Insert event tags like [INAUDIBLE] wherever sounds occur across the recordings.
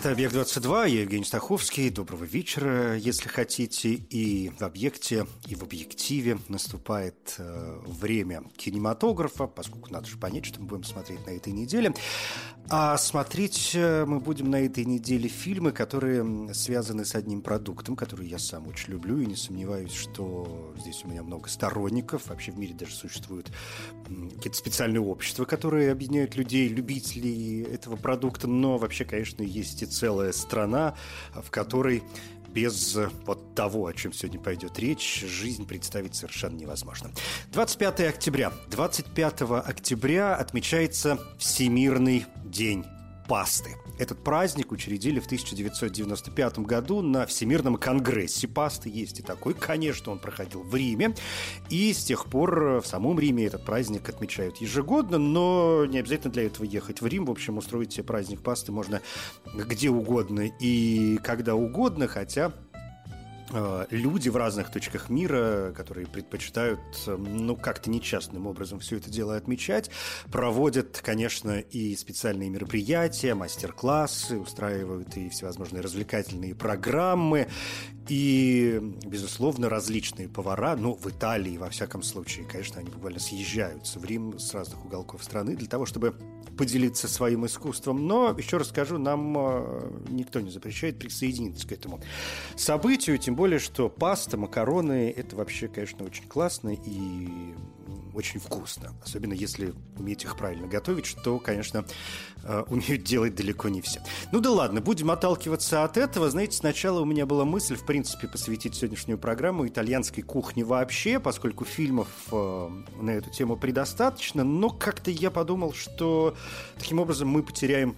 Это «Объект-22», я Евгений Стаховский. Доброго вечера, если хотите. И в «Объекте», и в «Объективе» наступает э, время кинематографа, поскольку надо же понять, что мы будем смотреть на этой неделе. А смотреть э, мы будем на этой неделе фильмы, которые связаны с одним продуктом, который я сам очень люблю, и не сомневаюсь, что здесь у меня много сторонников. Вообще в мире даже существуют какие-то специальные общества, которые объединяют людей, любителей этого продукта. Но вообще, конечно, есть и целая страна, в которой без вот того, о чем сегодня пойдет речь, жизнь представить совершенно невозможно. 25 октября. 25 октября отмечается Всемирный день пасты. Этот праздник учредили в 1995 году на Всемирном конгрессе пасты. Есть и такой, конечно, он проходил в Риме. И с тех пор в самом Риме этот праздник отмечают ежегодно, но не обязательно для этого ехать в Рим. В общем, устроить себе праздник пасты можно где угодно и когда угодно, хотя э, люди в разных точках мира, которые предпочитают, э, ну, как-то нечастным образом все это дело отмечать, проводят, конечно, и специальные мероприятия, мастер-классы, устраивают и всевозможные развлекательные программы, и, безусловно, различные повара, ну, в Италии, во всяком случае, конечно, они буквально съезжаются в Рим с разных уголков страны для того, чтобы поделиться своим искусством. Но, еще раз скажу, нам э, никто не запрещает присоединиться к этому событию, тем более, что паста, макароны – это вообще, конечно, очень классно и очень вкусно. Особенно если уметь их правильно готовить, что, конечно, э, умеют делать далеко не все. Ну да ладно, будем отталкиваться от этого. Знаете, сначала у меня была мысль, в принципе, посвятить сегодняшнюю программу итальянской кухне вообще, поскольку фильмов э, на эту тему предостаточно, но как-то я подумал, что таким образом мы потеряем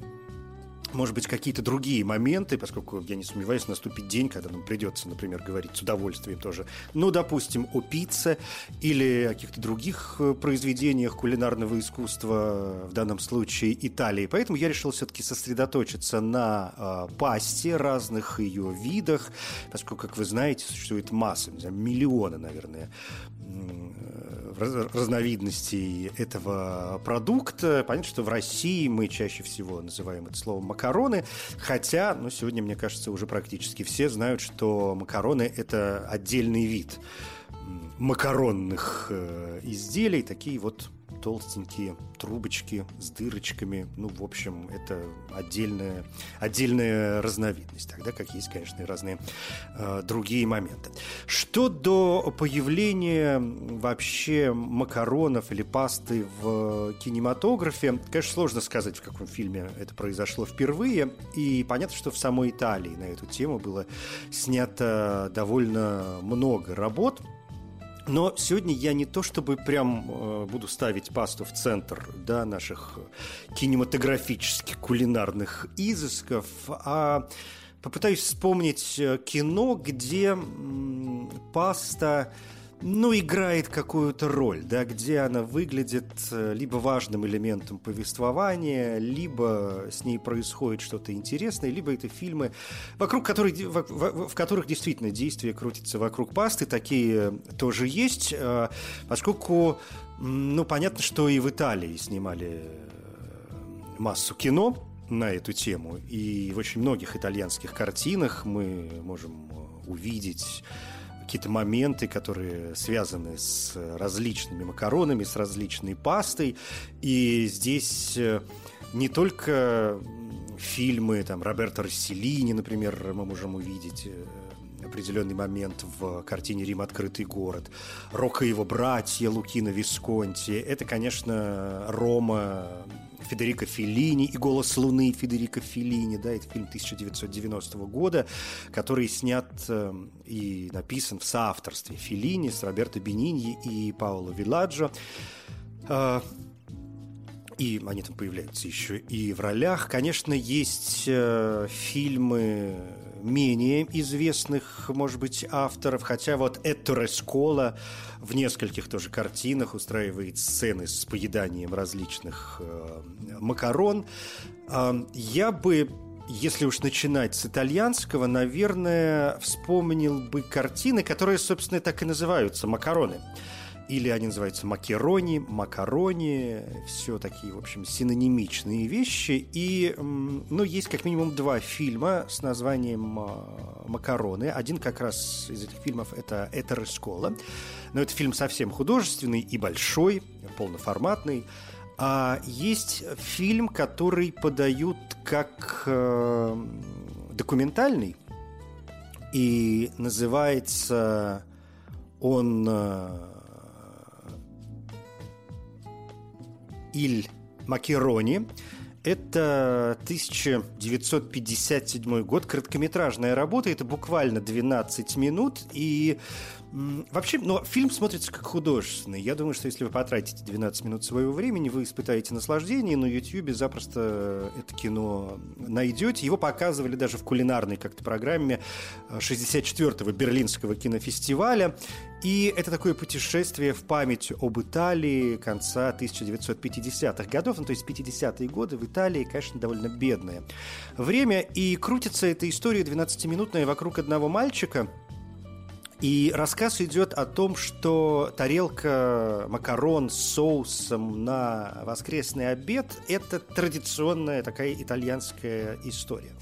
может быть, какие-то другие моменты, поскольку я не сомневаюсь, наступит день, когда нам придется, например, говорить с удовольствием тоже, ну, допустим, о пицце или о каких-то других э, произведениях кулинарного искусства, в данном случае Италии. Поэтому я решил все-таки сосредоточиться на э, пасте, разных ее видах, поскольку, как вы знаете, существует масса, не знаю, миллионы, наверное, разновидностей этого продукта. Понятно, что в России мы чаще всего называем это словом макароны, хотя, ну, сегодня, мне кажется, уже практически все знают, что макароны – это отдельный вид макаронных э, изделий, такие вот толстенькие трубочки с дырочками. Ну, в общем, это отдельная, отдельная разновидность. Тогда как есть, конечно, и разные э, другие моменты. Что до появления вообще макаронов или пасты в кинематографе, конечно, сложно сказать, в каком фильме это произошло впервые. И понятно, что в самой Италии на эту тему было снято довольно много работ. Но сегодня я не то чтобы прям э, буду ставить пасту в центр да, наших кинематографических кулинарных изысков, а попытаюсь вспомнить э, кино, где паста ну, играет какую-то роль, да, где она выглядит э, либо важным элементом повествования, либо с ней происходит что-то интересное, либо это фильмы, вокруг которых, в, в, в которых действительно действие крутится вокруг пасты, такие тоже есть, э, поскольку, ну, понятно, что и в Италии снимали э, массу кино, на эту тему. И в очень многих итальянских картинах мы можем увидеть какие-то моменты, которые связаны с различными макаронами, с различной пастой. И здесь э, не только фильмы там Роберто Расселини, например, мы можем увидеть определенный момент в картине «Рим. Открытый город». Рока и его братья Лукино Висконти. Это, конечно, Рома Федерико Феллини и «Голос Луны» Федерико Феллини. Да, это фильм 1990 года, который снят э, и написан в соавторстве Феллини с Роберто Бениньи и Паоло Вилладжо. Э, и они там появляются еще и в ролях. Конечно, есть э, фильмы менее известных, может быть, авторов, хотя вот Этто Скола в нескольких тоже картинах устраивает сцены с поеданием различных э, макарон. Э, я бы если уж начинать с итальянского, наверное, вспомнил бы картины, которые, собственно, так и называются «Макароны» или они называются макерони, макарони, все такие, в общем, синонимичные вещи. И, ну, есть как минимум два фильма с названием а, «Макароны». Один как раз из этих фильмов – это «Этер Школа». Но это фильм совсем художественный и большой, полноформатный. А есть фильм, который подают как э, документальный, и называется он Иль Макерони. Это 1957 год, короткометражная работа, это буквально 12 минут, и Вообще, но фильм смотрится как художественный. Я думаю, что если вы потратите 12 минут своего времени, вы испытаете наслаждение. На YouTube запросто это кино найдете. Его показывали даже в кулинарной как-то программе 64-го Берлинского кинофестиваля. И это такое путешествие в память об Италии конца 1950-х годов. Ну, то есть 50-е годы в Италии, конечно, довольно бедное время. И крутится эта история 12-минутная вокруг одного мальчика – и рассказ идет о том, что тарелка макарон с соусом на воскресный обед – это традиционная такая итальянская история.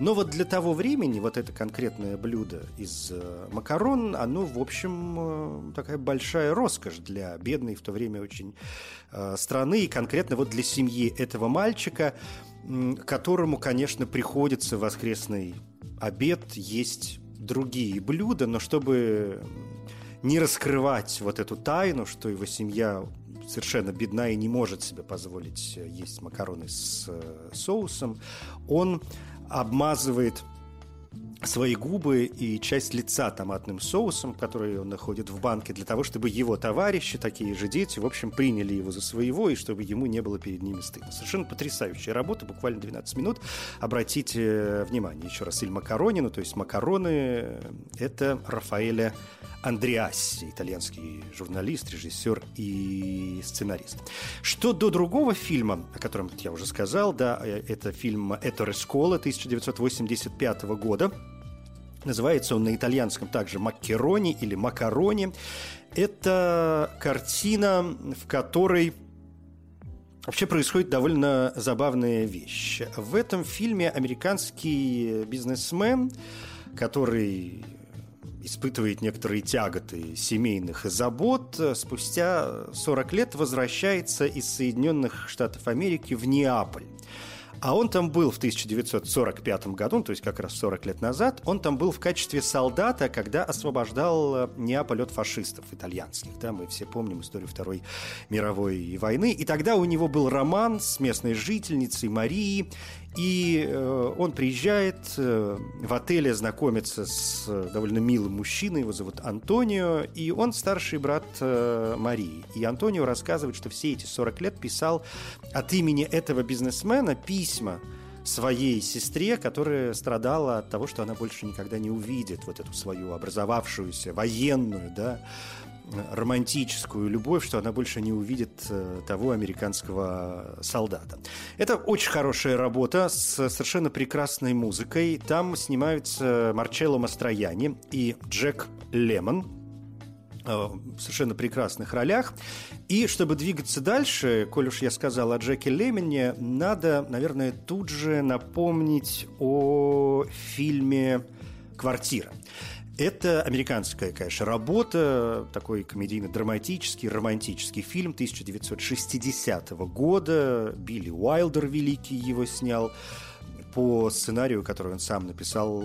Но вот для того времени вот это конкретное блюдо из э, макарон, оно, в общем, э, такая большая роскошь для бедной в то время очень э, страны, и конкретно вот для семьи этого мальчика, которому, конечно, приходится воскресный обед есть другие блюда, но чтобы не раскрывать вот эту тайну, что его семья совершенно бедна и не может себе позволить есть макароны с э, соусом, он обмазывает свои губы и часть лица томатным соусом, который он находит в банке, для того, чтобы его товарищи, такие же дети, в общем, приняли его за своего, и чтобы ему не было перед ними стыдно. Совершенно потрясающая работа, буквально 12 минут. Обратите э, внимание, еще раз, Иль Макаронину, то есть макароны – это Рафаэля Андреасси, итальянский журналист, режиссер и сценарист. Что до другого фильма, о котором я уже сказал, да, э, это фильм «Эторе Скола» 1985 года – Называется он на итальянском также «Маккерони» или «Макарони». Это картина, в которой Вообще происходит довольно забавная вещь. В этом фильме американский бизнесмен, который испытывает некоторые тяготы семейных забот, спустя 40 лет возвращается из Соединенных Штатов Америки в Неаполь. А он там был в 1945 году, то есть как раз 40 лет назад, он там был в качестве солдата, когда освобождал э, Неаполь от фашистов итальянских. Да, мы все помним историю Второй мировой войны. И тогда у него был роман с местной жительницей Марией, и э, он приезжает э, в отеле знакомится с э, довольно милым мужчиной, его зовут Антонио, и он старший брат Марии. И Антонио рассказывает, что все эти 40 лет писал от имени этого бизнесмена письма своей сестре, которая страдала от того, что она больше никогда не увидит вот эту свою образовавшуюся военную, да, романтическую любовь, что она больше не увидит э, того американского солдата. Это очень хорошая работа с совершенно прекрасной музыкой. Там снимаются Марчелло Мастрояни и Джек Лемон, э, в совершенно прекрасных ролях. И чтобы двигаться дальше, коль уж я сказал о Джеке Лемоне, надо, наверное, тут же напомнить о фильме «Квартира». Это американская, конечно, работа, такой комедийно-драматический, романтический фильм 1960 года. Билли Уайлдер великий его снял. по сценарию, который он сам написал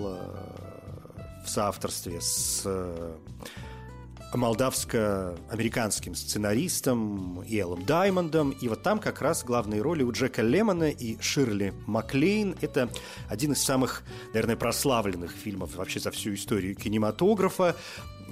в соавторстве с молдавско-американским сценаристом Иэлом Даймондом. И вот там как раз главные роли у Джека Лемона и Ширли Маклейн. Это один из самых, наверное, прославленных фильмов вообще за всю историю кинематографа.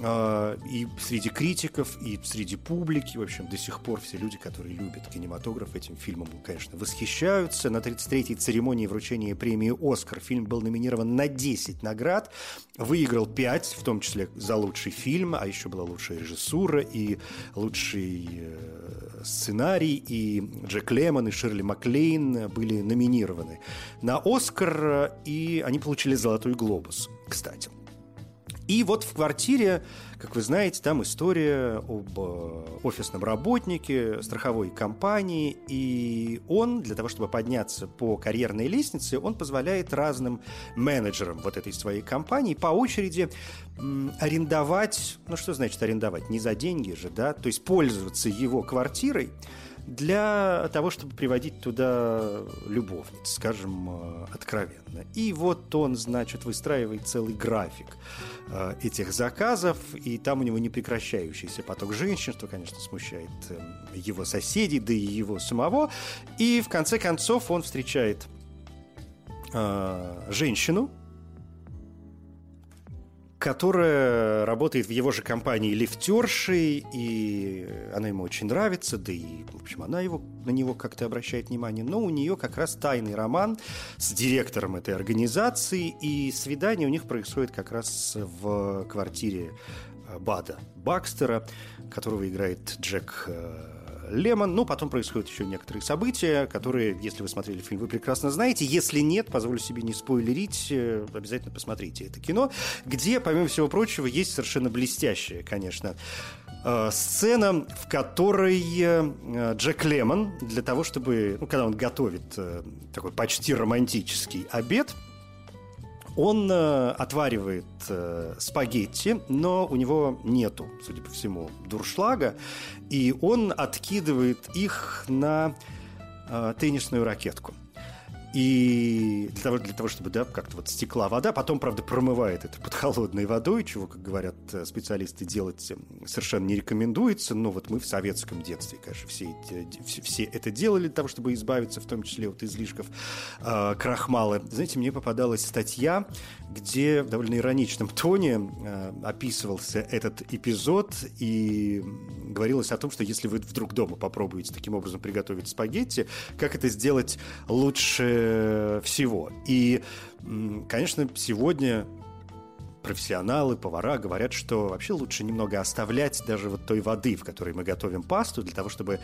А, и среди критиков, и среди публики, в общем, до сих пор все люди, которые любят кинематограф, этим фильмом, конечно, восхищаются. На 33-й церемонии вручения премии «Оскар» фильм был номинирован на 10 наград, выиграл 5, в том числе за лучший фильм, а еще была лучшая режиссура и лучший э, сценарий, и Джек Лемон и Ширли Маклейн были номинированы на «Оскар», и они получили «Золотой глобус», кстати. И вот в квартире, как вы знаете, там история об э, офисном работнике страховой компании, и он, для того, чтобы подняться по карьерной лестнице, он позволяет разным менеджерам вот этой своей компании по очереди арендовать, ну что значит арендовать, не за деньги же, да, то есть пользоваться его квартирой, для того, чтобы приводить туда любовниц, скажем, э, откровенно. И вот он, значит, выстраивает целый график э, этих заказов, и там у него непрекращающийся поток женщин, что, конечно, смущает э, его соседей, да и его самого. И в конце концов он встречает женщину, которая работает в его же компании лифтершей, и она ему очень нравится, да и, в общем, она его, на него как-то обращает внимание. Но у нее как раз тайный роман с директором этой организации, и свидание у них происходит как раз в квартире э, Бада Бакстера, которого играет Джек э, Лемон. Ну, потом происходят еще некоторые события, которые, если вы смотрели фильм, вы прекрасно знаете. Если нет, позволю себе не спойлерить, э, обязательно посмотрите это кино, где, помимо всего прочего, есть совершенно блестящая, конечно, э, сцена, в которой э, Джек Лемон для того, чтобы, ну, когда он готовит такой почти романтический обед – он э, отваривает э, спагетти, но у него нету, судя по всему, дуршлага, и он откидывает их на э, теннисную ракетку. И для того, для того чтобы да, как-то вот стекла вода, потом, правда, промывает это под холодной водой, чего, как говорят э, специалисты, делать э, совершенно не рекомендуется. Но вот мы в советском детстве, конечно, все, эти, все, все это делали для того, чтобы избавиться, в том числе от излишков э, крахмала. Знаете, мне попадалась статья, где в довольно ироничном тоне э, описывался этот эпизод и говорилось о том, что если вы вдруг дома попробуете таким образом приготовить спагетти, как это сделать лучше всего. И, конечно, сегодня профессионалы, повара говорят, что вообще лучше немного оставлять даже вот той воды, в которой мы готовим пасту, для того, чтобы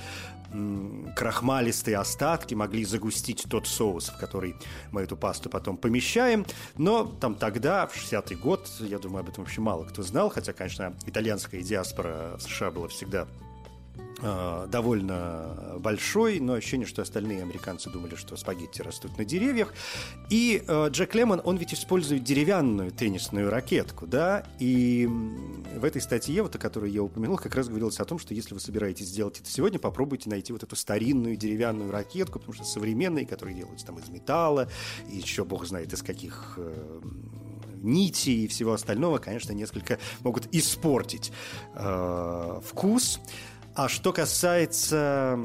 крахмалистые остатки могли загустить тот соус, в который мы эту пасту потом помещаем. Но там тогда, в 60-й год, я думаю, об этом вообще мало кто знал, хотя, конечно, итальянская диаспора США была всегда довольно большой, но ощущение, что остальные американцы думали, что спагетти растут на деревьях. И э, Джек Лемон, он ведь использует деревянную теннисную ракетку, да, и в этой статье, вот о которой я упомянул, как раз говорилось о том, что если вы собираетесь сделать это сегодня, попробуйте найти вот эту старинную деревянную ракетку, потому что современные, которые делаются там из металла, и еще бог знает из каких э, нитей и всего остального, конечно, несколько могут испортить э, вкус. А что касается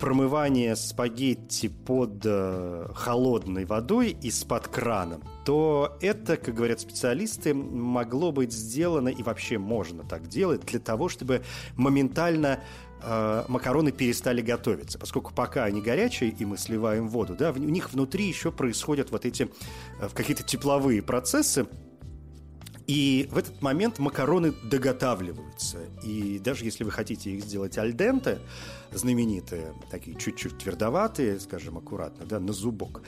промывания спагетти под э, холодной водой из-под крана, то это, как говорят специалисты, могло быть сделано и вообще можно так делать для того, чтобы моментально э, макароны перестали готовиться, поскольку пока они горячие и мы сливаем воду, да, у них внутри еще происходят вот эти э, какие-то тепловые процессы, и в этот момент макароны доготавливаются. И даже если вы хотите их сделать альденте, знаменитые, такие чуть-чуть твердоватые, скажем, аккуратно, да, на зубок,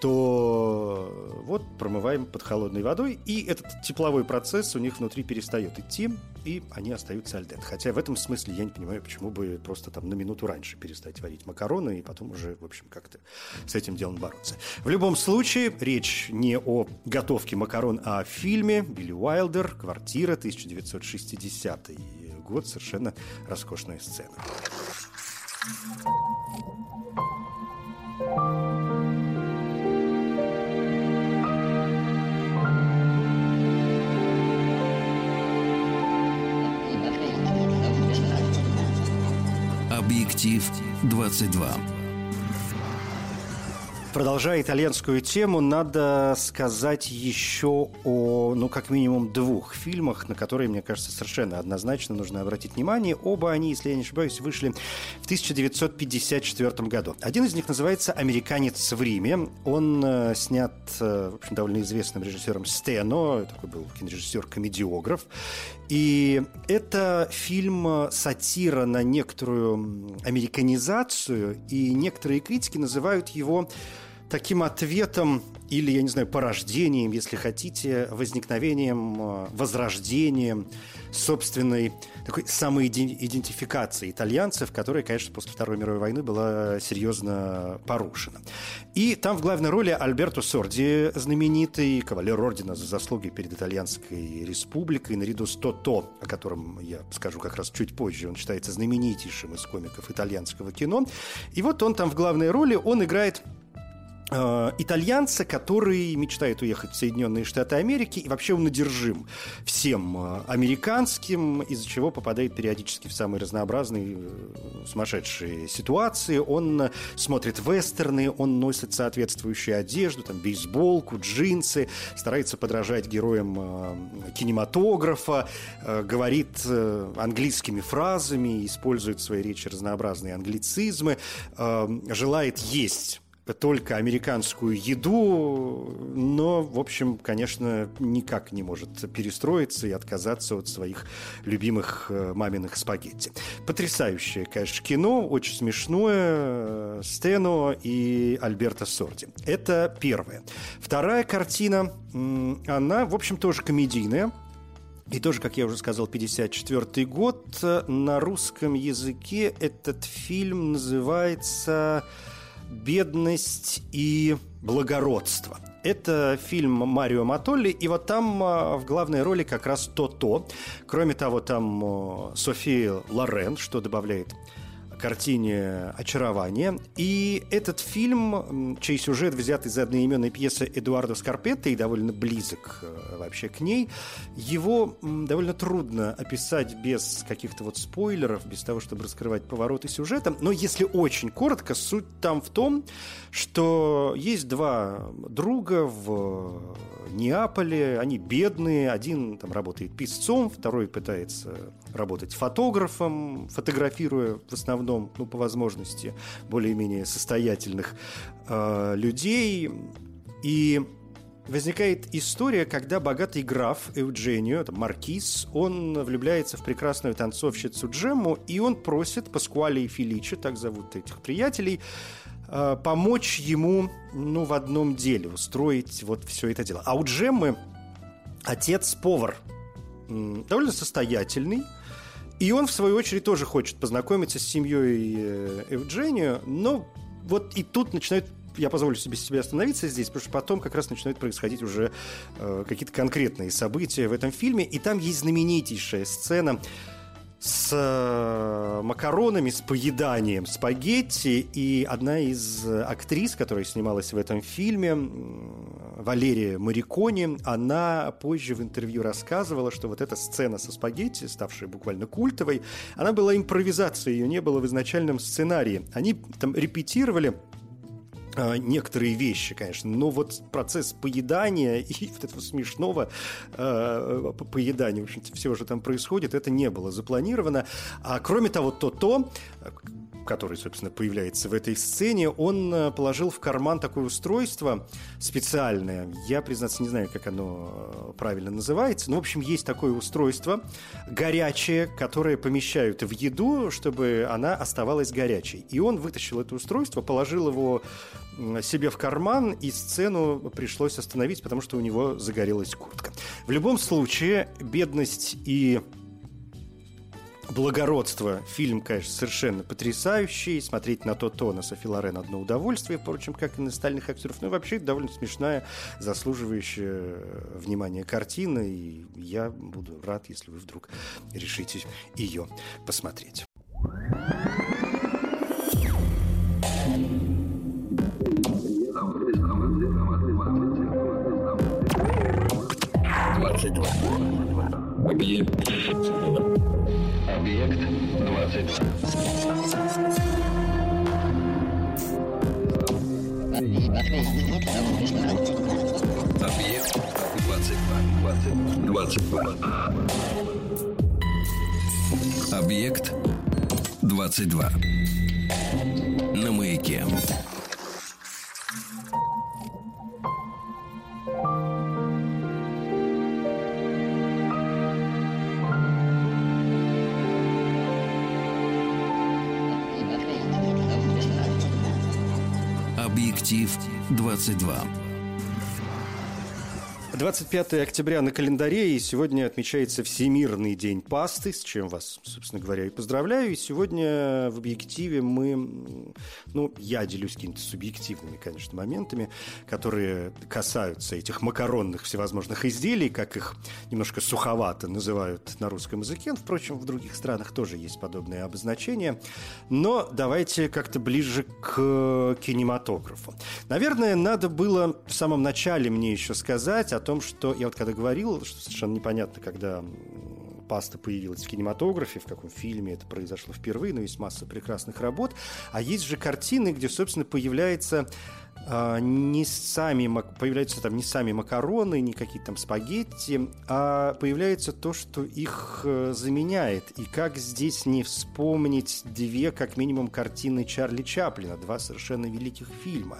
то вот промываем под холодной водой, и этот тепловой процесс у них внутри перестает идти, и они остаются альдент. Хотя в этом смысле я не понимаю, почему бы просто там на минуту раньше перестать варить макароны, и потом уже, в общем, как-то с этим делом бороться. В любом случае, речь не о готовке макарон, а о фильме Билли Уайлдер «Квартира», 1960 год, совершенно роскошная сцена. Объектив 22. Продолжая итальянскую тему, надо сказать еще о, ну, как минимум двух фильмах, на которые, мне кажется, совершенно однозначно нужно обратить внимание. Оба они, если я не ошибаюсь, вышли в 1954 году. Один из них называется «Американец в Риме». Он э, снят, э, в общем, довольно известным режиссером Стено, такой был кинорежиссер-комедиограф. И это фильм э, сатира на некоторую американизацию, и некоторые критики называют его таким ответом или, я не знаю, порождением, если хотите, возникновением, э, возрождением собственной такой самоидентификации итальянцев, которая, конечно, после Второй мировой войны была серьезно порушена. И там в главной роли Альберто Сорди, знаменитый кавалер ордена за заслуги перед Итальянской республикой, наряду с Тото, о котором я скажу как раз чуть позже, он считается знаменитейшим из комиков итальянского кино. И вот он там в главной роли, он играет итальянца, который мечтает уехать в Соединенные Штаты Америки, и вообще он одержим всем э, американским, из-за чего попадает периодически в самые разнообразные э, сумасшедшие ситуации. Он смотрит вестерны, он носит соответствующую одежду, там, бейсболку, джинсы, старается подражать героям кинематографа, говорит английскими фразами, использует в своей речи разнообразные англицизмы, желает есть только американскую еду, но, в общем, конечно, никак не может перестроиться и отказаться от своих любимых э, маминых спагетти. Потрясающее, конечно, кино, очень смешное, э, Стено и Альберто Сорди. Это первое. Вторая картина, она, в общем, тоже комедийная, и тоже, как я уже сказал, 54 год. На русском языке этот фильм называется бедность и благородство. Это фильм Марио Матолли, и вот там а, в главной роли как раз то-то. Кроме того, там София Лорен, что добавляет картине «Очарование». И этот фильм, чей сюжет взят из одноименной пьесы Эдуарда Скарпетта и довольно близок э, вообще к ней, его довольно трудно описать без каких-то вот спойлеров, без того, чтобы раскрывать повороты сюжета. Но если очень коротко, суть там в том, что есть два друга в Неаполе, они бедные, один там работает писцом, второй пытается работать фотографом, фотографируя в основном, ну, по возможности, более-менее состоятельных э, людей. И возникает история, когда богатый граф Эудженио, это маркиз, он влюбляется в прекрасную танцовщицу Джемму, и он просит Паскуале и Феличи, так зовут этих приятелей, э, помочь ему ну, в одном деле, устроить вот все это дело. А у Джеммы отец-повар, довольно состоятельный, и он, в свою очередь, тоже хочет познакомиться с семьей э, Евгению, но вот и тут начинают я позволю себе себе остановиться здесь, потому что потом как раз начинают происходить уже э, какие-то конкретные события в этом фильме, и там есть знаменитейшая сцена с э, макаронами, с поеданием спагетти. И одна из актрис, которая снималась в этом фильме, Валерия Марикони, она позже в интервью рассказывала, что вот эта сцена со спагетти, ставшая буквально культовой, она была импровизацией, ее не было в изначальном сценарии. Они там репетировали некоторые вещи, конечно, но вот процесс поедания [LAUGHS] и вот этого смешного э, поедания, в общем-то, все уже там происходит, это не было запланировано. А кроме того, то-то, который, собственно, появляется в этой сцене, он э, положил в карман такое устройство специальное. Я, признаться, не знаю, как оно э, правильно называется. Но, в общем, есть такое устройство горячее, которое помещают в еду, чтобы она оставалась горячей. И он вытащил это устройство, положил его себе в карман, и сцену пришлось остановить, потому что у него загорелась куртка. В любом случае, бедность и благородство. Фильм, конечно, совершенно потрясающий. Смотреть на то то на Софи Лорен одно удовольствие, впрочем, как и на остальных актеров. Ну и вообще довольно смешная, заслуживающая внимания картина. И я буду рад, если вы вдруг решите ее посмотреть. Двадцать два. Объект 22. Объект 22. 22. Объект 22. На маяке. Объектив 22. 25 октября на календаре, и сегодня отмечается Всемирный день пасты, с чем вас, собственно говоря, и поздравляю. И сегодня в объективе мы, ну, я делюсь какими-то субъективными, конечно, моментами, которые касаются этих макаронных всевозможных изделий, как их немножко суховато называют на русском языке. Впрочем, в других странах тоже есть подобные обозначения. Но давайте как-то ближе к кинематографу. Наверное, надо было в самом начале мне еще сказать о том, что я вот когда говорил, что совершенно непонятно, когда паста появилась в кинематографе, в каком фильме это произошло впервые, но есть масса прекрасных работ. А есть же картины, где, собственно, появляется а, не сами, появляются там не сами макароны, не какие-то там спагетти, а появляется то, что их э, заменяет. И как здесь не вспомнить две, как минимум, картины Чарли Чаплина, два совершенно великих фильма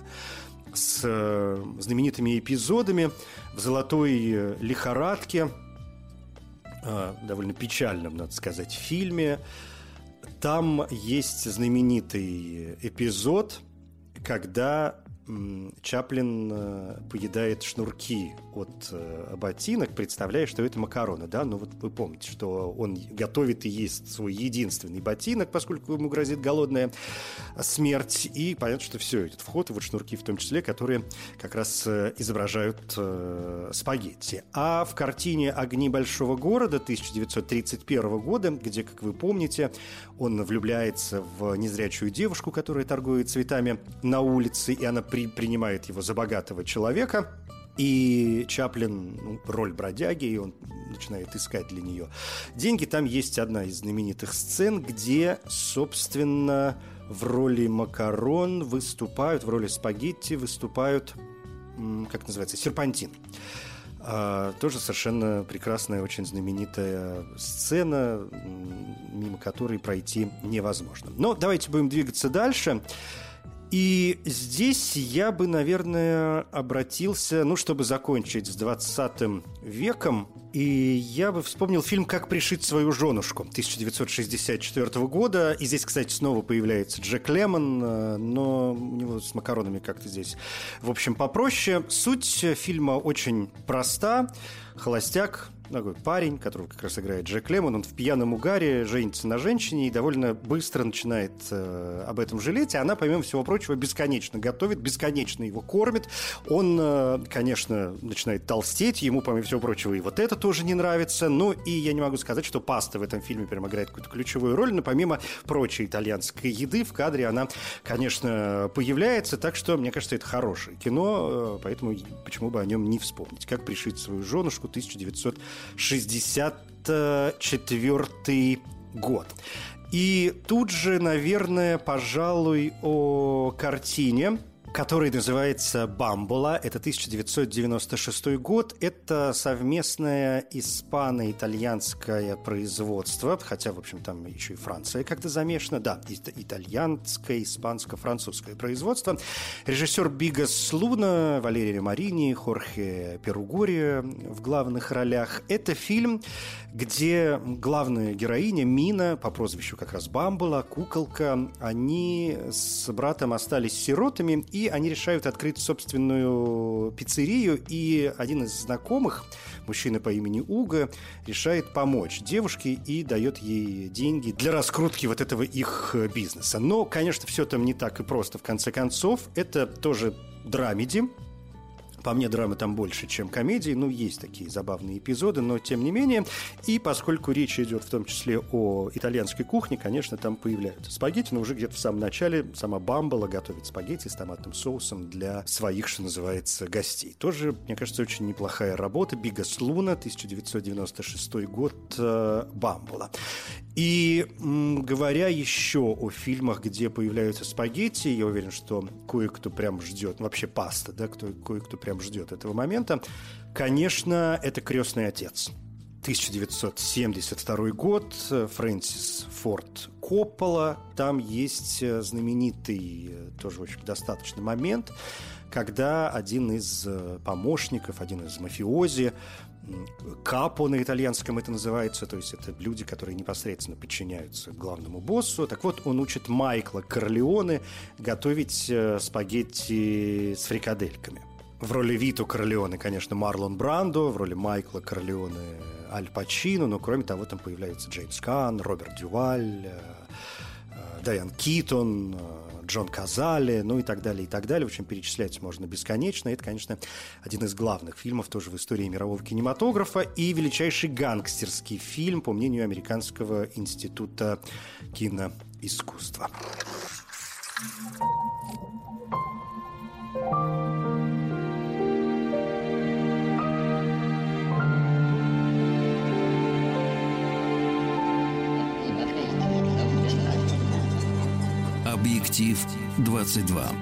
с э, знаменитыми эпизодами в «Золотой э, лихорадке», довольно печальном, надо сказать, фильме. Там есть знаменитый эпизод, когда Чаплин э, поедает шнурки от э, ботинок, представляя, что это макароны, да, но вот вы помните, что он готовит и ест свой единственный ботинок, поскольку ему грозит голодная смерть, и понятно, что все, этот вход, и вот шнурки в том числе, которые как раз э, изображают э, спагетти. А в картине «Огни большого города» 1931 года, где, как вы помните, он влюбляется в незрячую девушку, которая торгует цветами на улице, и она при, принимает его за богатого человека. И Чаплин, ну, роль бродяги, и он начинает искать для нее деньги. Там есть одна из знаменитых сцен, где, собственно, в роли макарон выступают, в роли спагетти выступают, как называется, серпантин. А, тоже совершенно прекрасная, очень знаменитая сцена, мимо которой пройти невозможно. Но давайте будем двигаться дальше. И здесь я бы, наверное, обратился, ну, чтобы закончить с 20 веком, и я бы вспомнил фильм «Как пришить свою женушку» 1964 года. И здесь, кстати, снова появляется Джек Лемон, э, но у него с макаронами как-то здесь, в общем, попроще. Суть фильма очень проста. Холостяк такой парень, которого как раз играет Джек Лемон, он в пьяном угаре женится на женщине и довольно быстро начинает э, об этом жалеть, а она, помимо всего прочего, бесконечно готовит, бесконечно его кормит. Он, э, конечно, начинает толстеть, ему, помимо всего прочего, и вот это тоже не нравится. Ну, и я не могу сказать, что паста в этом фильме прям играет какую-то ключевую роль, но помимо прочей итальянской еды в кадре она, конечно, появляется, так что, мне кажется, это хорошее кино, э, поэтому почему бы о нем не вспомнить. Как пришить свою женушку 1900 64 год. И тут же, наверное, пожалуй, о картине который называется «Бамбула». Это 1996 год. Это совместное испано-итальянское производство, хотя, в общем, там еще и Франция как-то замешана. Да, итальянское, испанско-французское производство. Режиссер Бигас Луна, Валерия Марини, Хорхе Перугори в главных ролях. Это фильм, где главная героиня Мина, по прозвищу как раз Бамбула, куколка, они с братом остались сиротами и они решают открыть собственную пиццерию, и один из знакомых, мужчина по имени Уга, решает помочь девушке и дает ей деньги для раскрутки вот этого их бизнеса. Но, конечно, все там не так и просто в конце концов. Это тоже драмеди, По мне, драмы там больше, чем комедии. Ну, есть такие забавные эпизоды, но тем не менее. И поскольку речь идет в том числе о итальянской кухне, конечно, там появляются спагетти, но уже где-то в самом начале сама Бамбала готовит спагетти с томатным соусом для своих, что называется, гостей. Тоже, мне кажется, очень неплохая работа. Бигас Луна, 1996 год, э, Бамбала. И говоря еще о фильмах, где появляются спагетти, я уверен, что кое-кто прям ждет, вообще паста, да, кто, кое-кто прям ждет этого момента. Конечно, это «Крестный отец». 1972 год, Фрэнсис Форд Коппола. Там есть э, знаменитый, э, тоже очень достаточный момент, когда один из э, помощников, один из мафиози Капо на итальянском это называется, то есть это люди, которые непосредственно подчиняются главному боссу. Так вот, он учит Майкла Корлеоне готовить э, спагетти с фрикадельками. В роли Вито Корлеоне, конечно, Марлон Брандо, в роли Майкла Корлеоне Аль Пачино, но кроме того там появляется Джеймс Кан, Роберт Дюваль, э, э, Дайан Китон, Джон Казали, ну и так далее, и так далее. В общем, перечислять можно бесконечно. Это, конечно, один из главных фильмов тоже в истории мирового кинематографа и величайший гангстерский фильм, по мнению Американского института киноискусства. Объектив 22.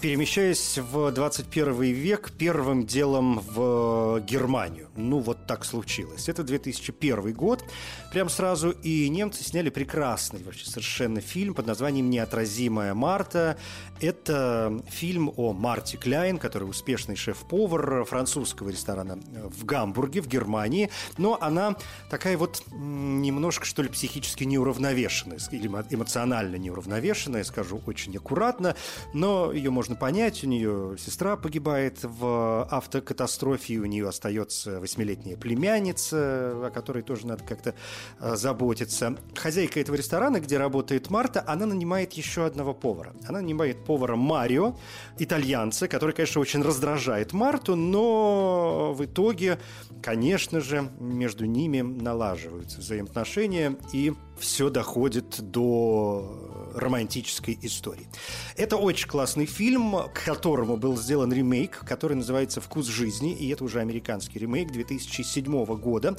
Перемещаясь в 21 век, первым делом в Германию. Ну, вот так случилось. Это 2001 год. Прям сразу и немцы сняли прекрасный вообще совершенно фильм под названием «Неотразимая Марта». Это фильм о Марте Кляйн, который успешный шеф-повар французского ресторана в Гамбурге, в Германии. Но она такая вот немножко, что ли, психически неуравновешенная, или эмоционально неуравновешенная, скажу очень аккуратно, но ее можно понять. У нее сестра погибает в автокатастрофе, и у нее остается восьмилетняя племянница, о которой тоже надо как-то э, заботиться. Хозяйка этого ресторана, где работает Марта, она нанимает еще одного повара. Она нанимает повара Марио, итальянца, который, конечно, очень раздражает Марту, но в итоге, конечно же, между ними налаживаются взаимоотношения, и все доходит до романтической истории. Это очень классный фильм, к которому был сделан ремейк, который называется «Вкус жизни», и это уже американский ремейк 2007 года.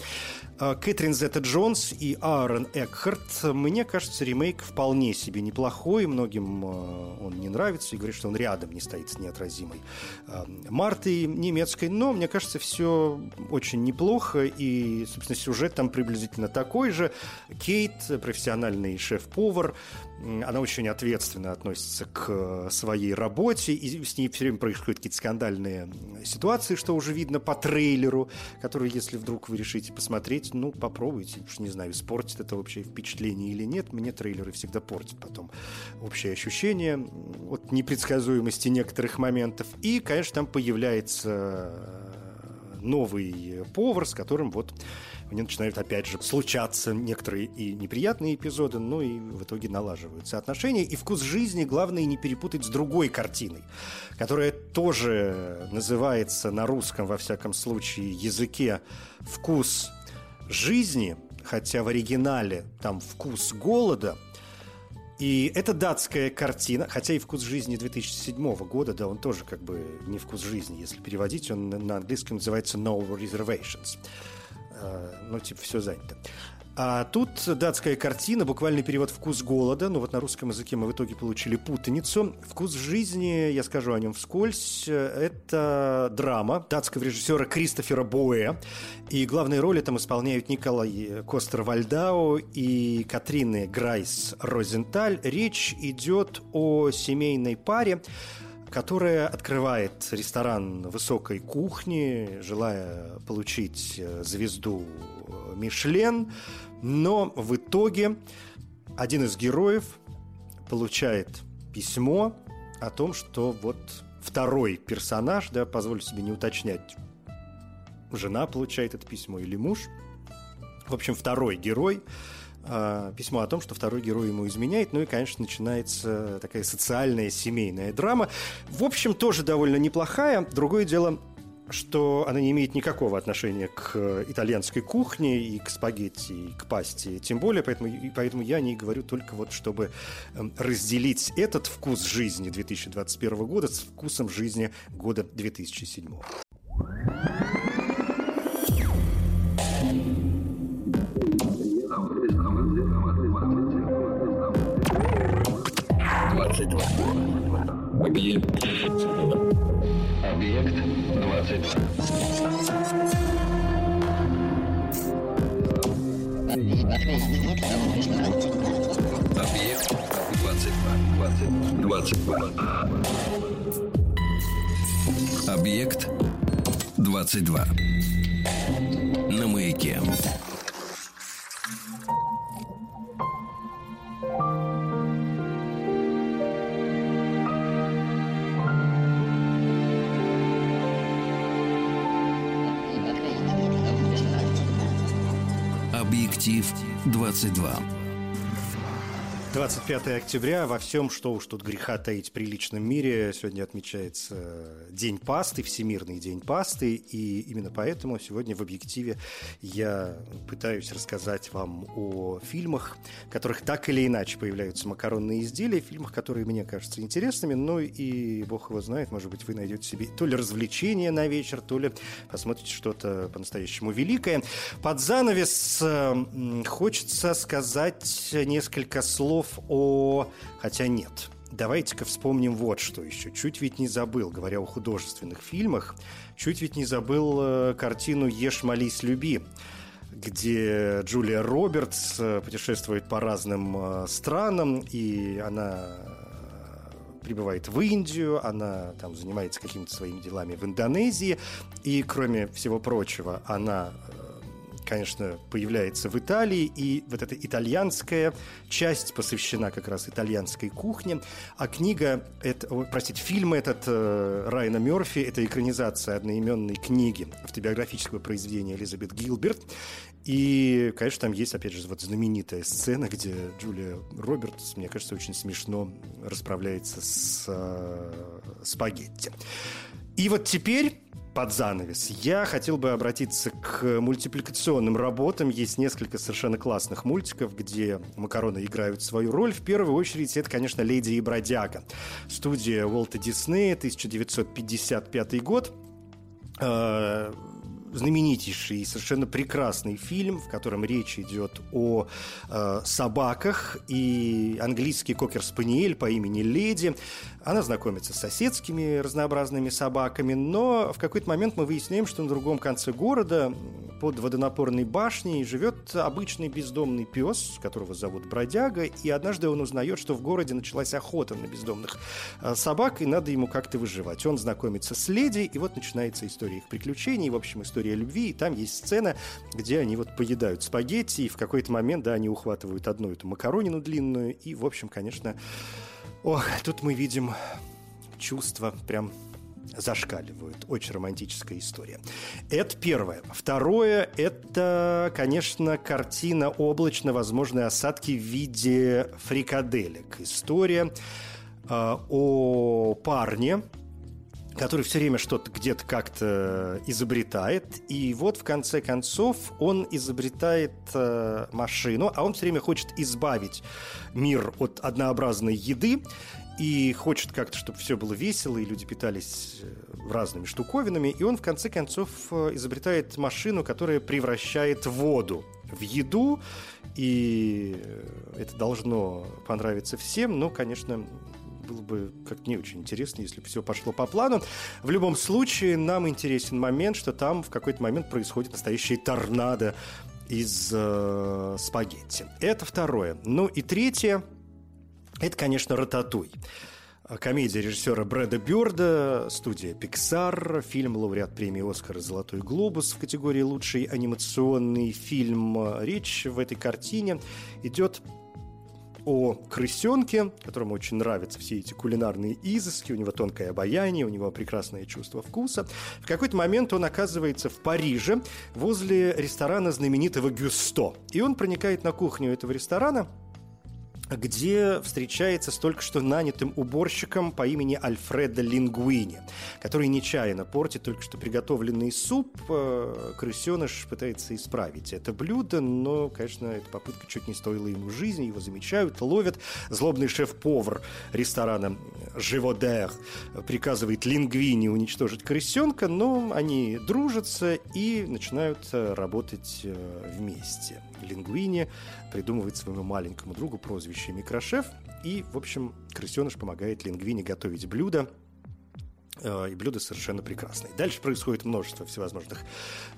А, Кэтрин Зетта Джонс и Аарон Экхарт. Мне кажется, ремейк вполне себе неплохой, многим а, он не нравится и говорит, что он рядом не стоит с неотразимой а, Мартой немецкой, но мне кажется, все очень неплохо, и, собственно, сюжет там приблизительно такой же. Кейт профессиональный шеф-повар, она очень ответственно относится к своей работе, и с ней все время происходят какие-то скандальные ситуации, что уже видно по трейлеру, который, если вдруг вы решите посмотреть, ну, попробуйте, уж не знаю, испортит это общее впечатление или нет, мне трейлеры всегда портят потом общее ощущение от непредсказуемости некоторых моментов, и, конечно, там появляется новый повар, с которым вот мне начинают опять же случаться некоторые и неприятные эпизоды, но и в итоге налаживаются отношения. И вкус жизни главное не перепутать с другой картиной, которая тоже называется на русском, во всяком случае, языке «Вкус жизни», хотя в оригинале там «Вкус голода», и это датская картина, хотя и «Вкус жизни» 2007 года, да, он тоже как бы не «Вкус жизни», если переводить, он на английском называется «No Reservations». Э, ну, типа, все занято. А тут датская картина, буквальный перевод «Вкус голода». Ну вот на русском языке мы в итоге получили путаницу. «Вкус жизни», я скажу о нем вскользь, это драма датского режиссера Кристофера Боэ. И главные роли там исполняют Николай Костер-Вальдау и Катрины Грайс Розенталь. Речь идет о семейной паре, которая открывает ресторан высокой кухни, желая получить э, звезду э, Мишлен, но в итоге один из героев получает письмо о том, что вот второй персонаж, да, позволю себе не уточнять, жена получает это письмо или муж, в общем, второй герой письмо о том, что второй герой ему изменяет. Ну и, конечно, начинается такая социальная семейная драма. В общем, тоже довольно неплохая. Другое дело, что она не имеет никакого отношения к итальянской кухне и к спагетти, и к пасте. Тем более, поэтому, и поэтому я не говорю только вот, чтобы эм, разделить этот вкус жизни 2021 года с вкусом жизни года 2007. Объект. Объект 22. Объект 22. 22. Объект 22. На маяке. 22. 25 октября. Во всем, что уж тут греха таить в приличном мире, сегодня отмечается День пасты, Всемирный день пасты, и именно поэтому сегодня в «Объективе» я пытаюсь рассказать вам о фильмах, в которых так или иначе появляются макаронные изделия, фильмах, которые мне кажутся интересными, ну и, бог его знает, может быть, вы найдете себе то ли развлечение на вечер, то ли посмотрите что-то по-настоящему великое. Под занавес хочется сказать несколько слов о... Хотя нет. Давайте-ка вспомним вот что еще. Чуть ведь не забыл, говоря о художественных фильмах, чуть ведь не забыл э, картину «Ешь, молись, люби», где Джулия Робертс э, путешествует по разным э, странам, и она прибывает в Индию, она там занимается какими-то своими делами в Индонезии, и, кроме всего прочего, она конечно, появляется в Италии, и вот эта итальянская часть посвящена как раз итальянской кухне, а книга, это, простите, фильм этот э, Райана Мерфи, это экранизация одноименной книги автобиографического произведения Элизабет Гилберт, и, конечно, там есть, опять же, вот знаменитая сцена, где Джулия Робертс, мне кажется, очень смешно расправляется с э, спагетти. И вот теперь под занавес. Я хотел бы обратиться к мультипликационным работам. Есть несколько совершенно классных мультиков, где макароны играют свою роль. В первую очередь это, конечно, «Леди и бродяга». Студия Уолта Диснея, 1955 год э, знаменитейший и совершенно прекрасный фильм, в котором речь идет о э, собаках, и английский кокер-спаниель по имени Леди. Она знакомится с соседскими разнообразными собаками, но в какой-то момент мы выясняем, что на другом конце города под водонапорной башней живет обычный бездомный пес, которого зовут Бродяга, и однажды он узнает, что в городе началась охота на бездомных э, собак, и надо ему как-то выживать. Он знакомится с леди, и вот начинается история их приключений, в общем, история любви, и там есть сцена, где они вот поедают спагетти, и в какой-то момент, да, они ухватывают одну эту макаронину длинную, и, в общем, конечно, Ох, тут мы видим чувства прям зашкаливают. Очень романтическая история. Это первое. Второе – это, конечно, картина «Облачно возможные осадки в виде фрикаделек». История э, о парне, который все время что-то где-то как-то изобретает. И вот в конце концов он изобретает э, машину, а он все время хочет избавить мир от однообразной еды и хочет как-то, чтобы все было весело, и люди питались э, разными штуковинами. И он в конце концов э, изобретает машину, которая превращает воду в еду. И э, это должно понравиться всем, но, конечно, было бы как не очень интересно, если бы все пошло по плану. В любом случае, нам интересен момент, что там в какой-то момент происходит настоящий торнадо из э, спагетти. Это второе. Ну и третье, это, конечно, «Рататуй». Комедия режиссера Брэда Бёрда, студия Pixar, фильм лауреат премии «Оскар» «Золотой глобус» в категории «Лучший анимационный фильм». Речь в этой картине идет о крысенке, которому очень нравятся все эти кулинарные изыски, у него тонкое обаяние, у него прекрасное чувство вкуса. В какой-то момент он оказывается в Париже возле ресторана знаменитого Гюсто. И он проникает на кухню этого ресторана – где встречается с только что нанятым уборщиком по имени Альфредо Лингуини, который нечаянно портит только что приготовленный суп. Э, крысеныш пытается исправить это блюдо, но, конечно, эта попытка чуть не стоила ему жизни. Его замечают, ловят. Злобный шеф-повар ресторана Живодер приказывает Лингвини уничтожить крысенка, но они дружатся и начинают э, работать э, вместе. Лингвини придумывает своему маленькому другу прозвище Микрошеф, и, в общем, крысеныш помогает Лингвини готовить блюдо, э, и блюдо совершенно прекрасное. Дальше происходит множество всевозможных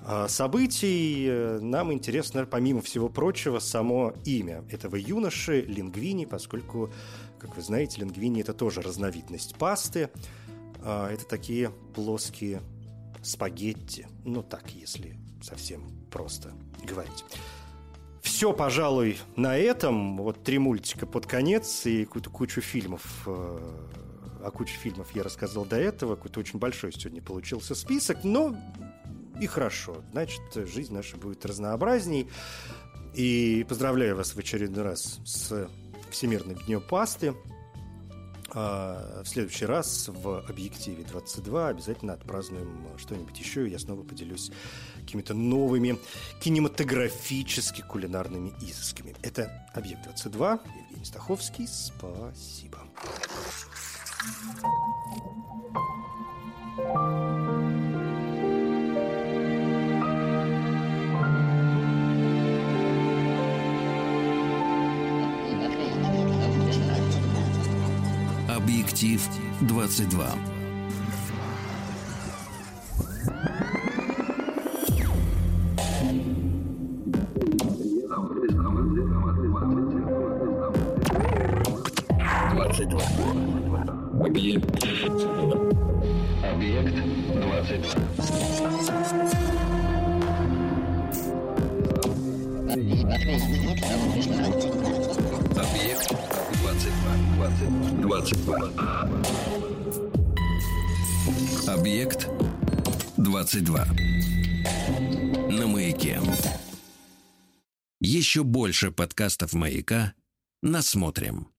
э, событий. Нам интересно, помимо всего прочего, само имя этого юноши Лингвини, поскольку, как вы знаете, Лингвини – это тоже разновидность пасты. Э, это такие плоские спагетти. Ну так, если совсем просто говорить. Все, пожалуй, на этом. Вот три мультика под конец и какую-то кучу фильмов. Э, о куче фильмов я рассказал до этого. Какой-то очень большой сегодня получился список. Но и хорошо. Значит, жизнь наша будет разнообразней. И поздравляю вас в очередной раз с Всемирным днем пасты. А в следующий раз в «Объективе 22» обязательно отпразднуем что-нибудь еще, и я снова поделюсь какими-то новыми кинематографически кулинарными изысками. Это «Объект-22», Евгений Стаховский. Спасибо. Объектив 22. Объект 22. На маяке. Еще больше подкастов маяка. Насмотрим.